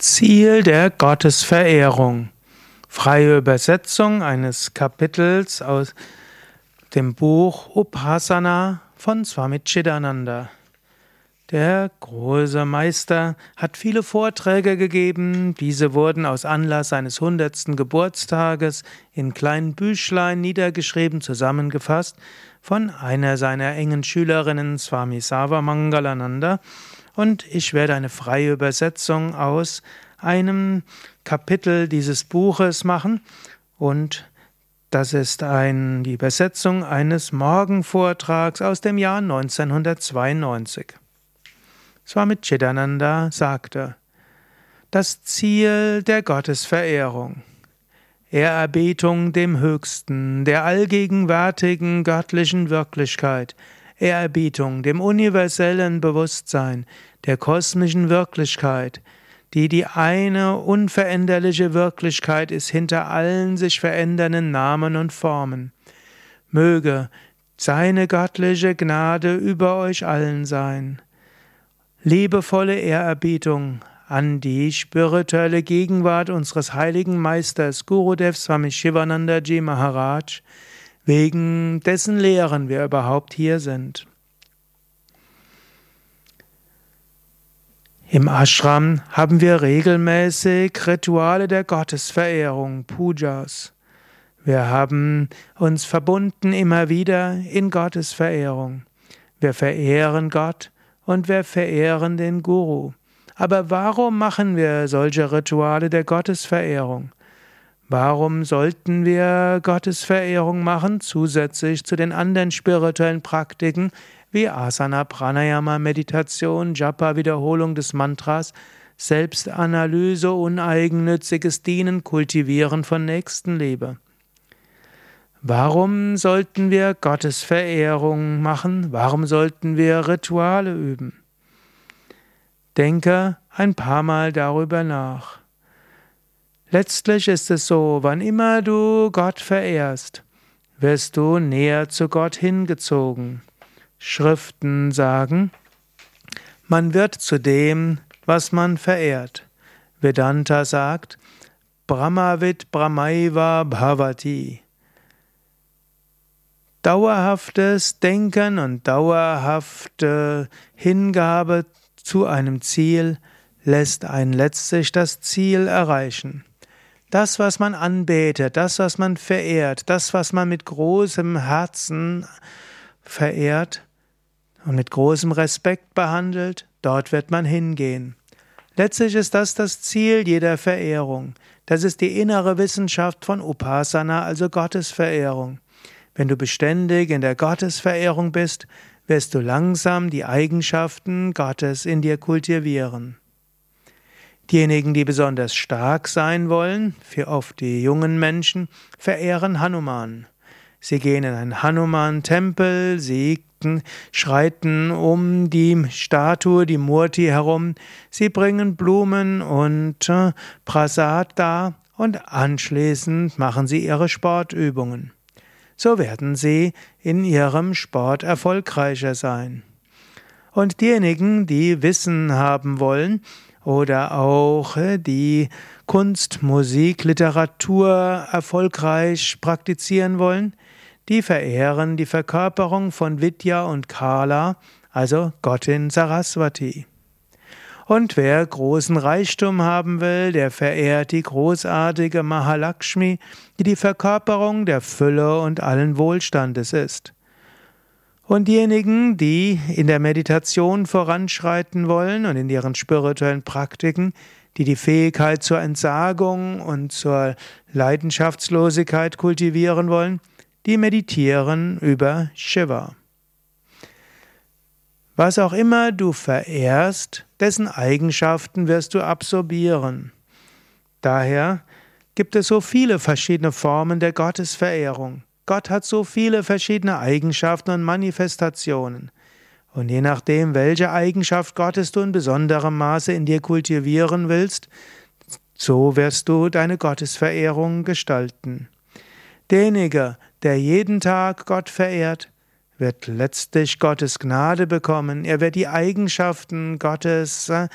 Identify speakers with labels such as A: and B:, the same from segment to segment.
A: Ziel der Gottesverehrung. Freie Übersetzung eines Kapitels aus dem Buch Upasana von Swami Chidananda. Der große Meister hat viele Vorträge gegeben. Diese wurden aus Anlass seines hundertsten Geburtstages in kleinen Büchlein niedergeschrieben, zusammengefasst von einer seiner engen Schülerinnen, Swami Savamangalananda und ich werde eine freie Übersetzung aus einem Kapitel dieses Buches machen und das ist ein, die Übersetzung eines Morgenvortrags aus dem Jahr 1992. Swami Chidananda sagte, das Ziel der Gottesverehrung. Ehrerbietung dem Höchsten, der allgegenwärtigen göttlichen Wirklichkeit, Ehrerbietung dem universellen Bewusstsein, der kosmischen Wirklichkeit, die die eine unveränderliche Wirklichkeit ist hinter allen sich verändernden Namen und Formen. Möge seine göttliche Gnade über euch allen sein. Liebevolle Ehrerbietung an die spirituelle Gegenwart unseres heiligen Meisters Gurudev Swami Shivanandaji Maharaj, wegen dessen Lehren wir überhaupt hier sind. Im Ashram haben wir regelmäßig Rituale der Gottesverehrung, Pujas. Wir haben uns verbunden immer wieder in Gottesverehrung. Wir verehren Gott und wir verehren den Guru. Aber warum machen wir solche Rituale der Gottesverehrung? Warum sollten wir Gottesverehrung machen, zusätzlich zu den anderen spirituellen Praktiken wie Asana, Pranayama, Meditation, Japa, Wiederholung des Mantras, Selbstanalyse, uneigennütziges Dienen, Kultivieren von Nächstenliebe? Warum sollten wir Gottesverehrung machen? Warum sollten wir Rituale üben? Denke ein paar Mal darüber nach. Letztlich ist es so, wann immer du Gott verehrst, wirst du näher zu Gott hingezogen. Schriften sagen, man wird zu dem, was man verehrt. Vedanta sagt, Brahmavid Brahmaiva Bhavati. Dauerhaftes Denken und dauerhafte Hingabe zu einem Ziel lässt einen letztlich das Ziel erreichen. Das, was man anbetet, das, was man verehrt, das, was man mit großem Herzen verehrt und mit großem Respekt behandelt, dort wird man hingehen. Letztlich ist das das Ziel jeder Verehrung. Das ist die innere Wissenschaft von Upasana, also Gottesverehrung. Wenn du beständig in der Gottesverehrung bist, wirst du langsam die Eigenschaften Gottes in dir kultivieren. Diejenigen, die besonders stark sein wollen, für oft die jungen Menschen, verehren Hanuman. Sie gehen in einen Hanuman-Tempel, sie schreiten um die Statue, die Murti herum, sie bringen Blumen und äh, Prasad dar und anschließend machen sie ihre Sportübungen. So werden sie in ihrem Sport erfolgreicher sein. Und diejenigen, die Wissen haben wollen, oder auch äh, die Kunst, Musik, Literatur erfolgreich praktizieren wollen, die verehren die Verkörperung von Vidya und Kala, also Gottin Saraswati. Und wer großen Reichtum haben will, der verehrt die großartige Mahalakshmi, die die Verkörperung der Fülle und allen Wohlstandes ist. Und diejenigen, die in der Meditation voranschreiten wollen und in ihren spirituellen Praktiken, die die Fähigkeit zur Entsagung und zur Leidenschaftslosigkeit kultivieren wollen, die meditieren über Shiva. Was auch immer du verehrst, dessen Eigenschaften wirst du absorbieren. Daher gibt es so viele verschiedene Formen der Gottesverehrung. Gott hat so viele verschiedene Eigenschaften und Manifestationen. Und je nachdem, welche Eigenschaft Gottes du in besonderem Maße in dir kultivieren willst, so wirst du deine Gottesverehrung gestalten. Derjenige, der jeden Tag Gott verehrt, wird letztlich Gottes Gnade bekommen. Er wird die Eigenschaften Gottes äh,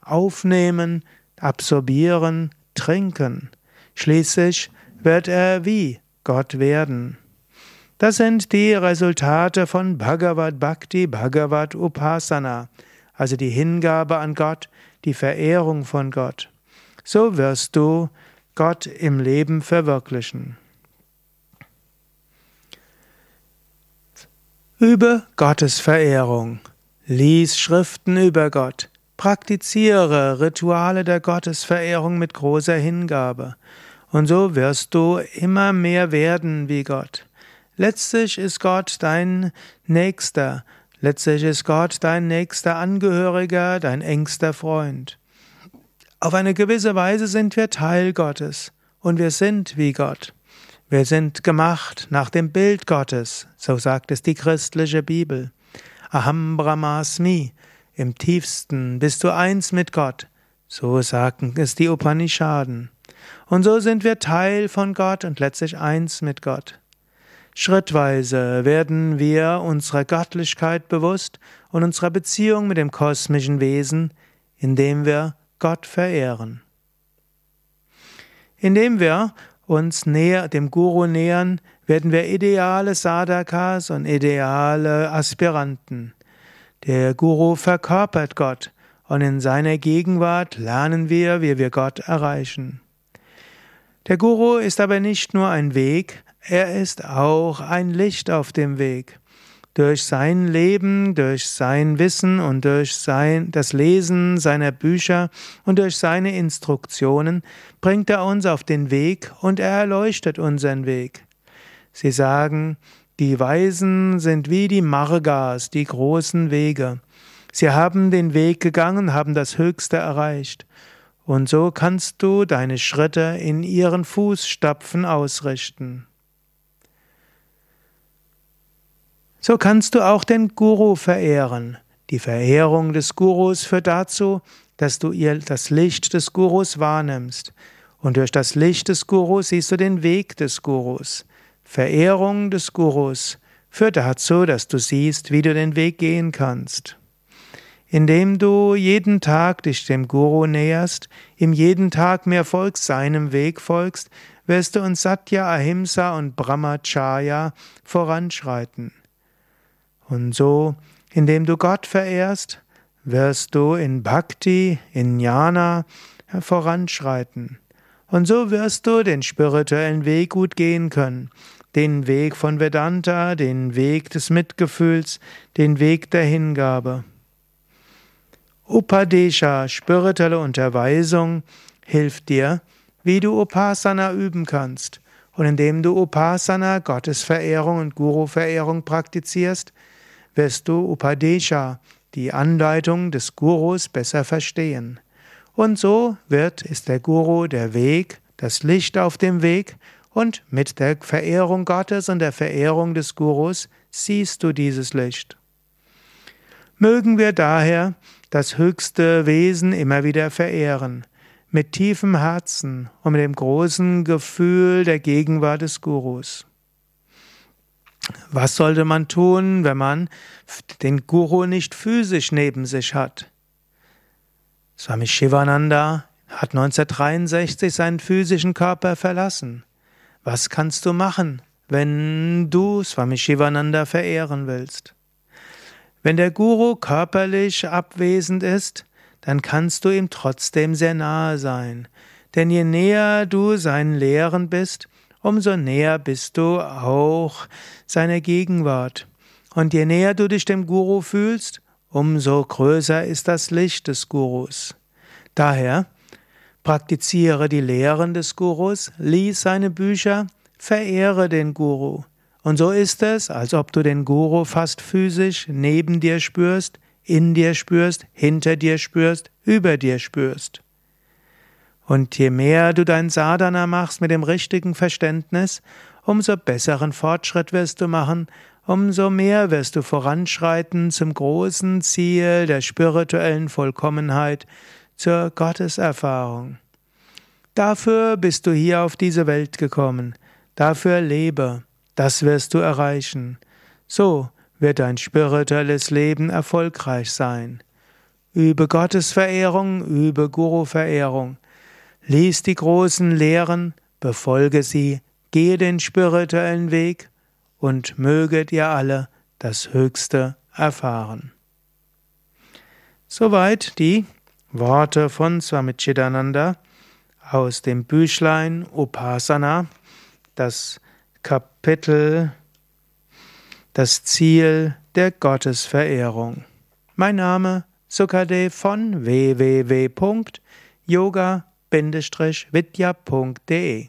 A: aufnehmen, absorbieren, trinken. Schließlich wird er wie Gott werden. Das sind die Resultate von Bhagavad Bhakti, Bhagavad Upasana, also die Hingabe an Gott, die Verehrung von Gott. So wirst du Gott im Leben verwirklichen. Übe Gottes Verehrung. Lies Schriften über Gott. Praktiziere Rituale der Gottesverehrung mit großer Hingabe. Und so wirst du immer mehr werden wie Gott. Letztlich ist Gott dein Nächster. Letztlich ist Gott dein nächster Angehöriger, dein engster Freund. Auf eine gewisse Weise sind wir Teil Gottes und wir sind wie Gott. Wir sind gemacht nach dem Bild Gottes, so sagt es die christliche Bibel. Aham Brahmasmi, im tiefsten bist du eins mit Gott. So sagen es die Upanishaden. Und so sind wir Teil von Gott und letztlich eins mit Gott. Schrittweise werden wir unserer Göttlichkeit bewusst und unserer Beziehung mit dem kosmischen Wesen, indem wir Gott verehren. Indem wir uns näher, dem Guru nähern, werden wir ideale Sadhakas und ideale Aspiranten. Der Guru verkörpert Gott und in seiner Gegenwart lernen wir, wie wir Gott erreichen. Der Guru ist aber nicht nur ein Weg, er ist auch ein Licht auf dem Weg. Durch sein Leben, durch sein Wissen und durch sein, das Lesen seiner Bücher und durch seine Instruktionen bringt er uns auf den Weg und er erleuchtet unseren Weg. Sie sagen, die Weisen sind wie die Margas, die großen Wege. Sie haben den Weg gegangen, haben das Höchste erreicht. Und so kannst du deine Schritte in ihren Fußstapfen ausrichten. So kannst du auch den Guru verehren. Die Verehrung des Gurus führt dazu, dass du ihr das Licht des Gurus wahrnimmst. Und durch das Licht des Gurus siehst du den Weg des Gurus. Verehrung des Gurus führt dazu, dass du siehst, wie du den Weg gehen kannst. Indem du jeden Tag dich dem Guru näherst, ihm jeden Tag mehr folgst, seinem Weg folgst, wirst du in Satya, Ahimsa und Brahmacharya voranschreiten. Und so, indem du Gott verehrst, wirst du in Bhakti, in Jnana voranschreiten. Und so wirst du den spirituellen Weg gut gehen können den Weg von Vedanta, den Weg des Mitgefühls, den Weg der Hingabe. Upadesha, spirituelle Unterweisung, hilft dir, wie du Upasana üben kannst. Und indem du Upasana, Gottesverehrung und Guru-Verehrung praktizierst, wirst du Upadesha, die Anleitung des Gurus, besser verstehen. Und so wird, ist der Guru der Weg, das Licht auf dem Weg und mit der Verehrung Gottes und der Verehrung des Gurus siehst du dieses Licht. Mögen wir daher das höchste Wesen immer wieder verehren, mit tiefem Herzen und mit dem großen Gefühl der Gegenwart des Gurus. Was sollte man tun, wenn man den Guru nicht physisch neben sich hat? Swami Shivananda hat 1963 seinen physischen Körper verlassen. Was kannst du machen, wenn du Swami Shivananda verehren willst? Wenn der Guru körperlich abwesend ist, dann kannst du ihm trotzdem sehr nahe sein. Denn je näher du seinen Lehren bist, umso näher bist du auch seiner Gegenwart. Und je näher du dich dem Guru fühlst, umso größer ist das Licht des Gurus. Daher Praktiziere die Lehren des Gurus, lies seine Bücher, verehre den Guru. Und so ist es, als ob du den Guru fast physisch neben dir spürst, in dir spürst, hinter dir spürst, über dir spürst. Und je mehr du dein Sadhana machst mit dem richtigen Verständnis, umso besseren Fortschritt wirst du machen, umso mehr wirst du voranschreiten zum großen Ziel der spirituellen Vollkommenheit, zur Gotteserfahrung. Dafür bist du hier auf diese Welt gekommen. Dafür lebe. Das wirst du erreichen. So wird dein spirituelles Leben erfolgreich sein. übe Gottesverehrung, übe Guru-Verehrung. Lies die großen Lehren, befolge sie, gehe den spirituellen Weg und möget ihr alle das Höchste erfahren. Soweit die Worte von Swami Chidananda aus dem Büchlein Upasana, das Kapitel Das Ziel der Gottesverehrung. Mein Name Sukadev von www.yoga-vidya.de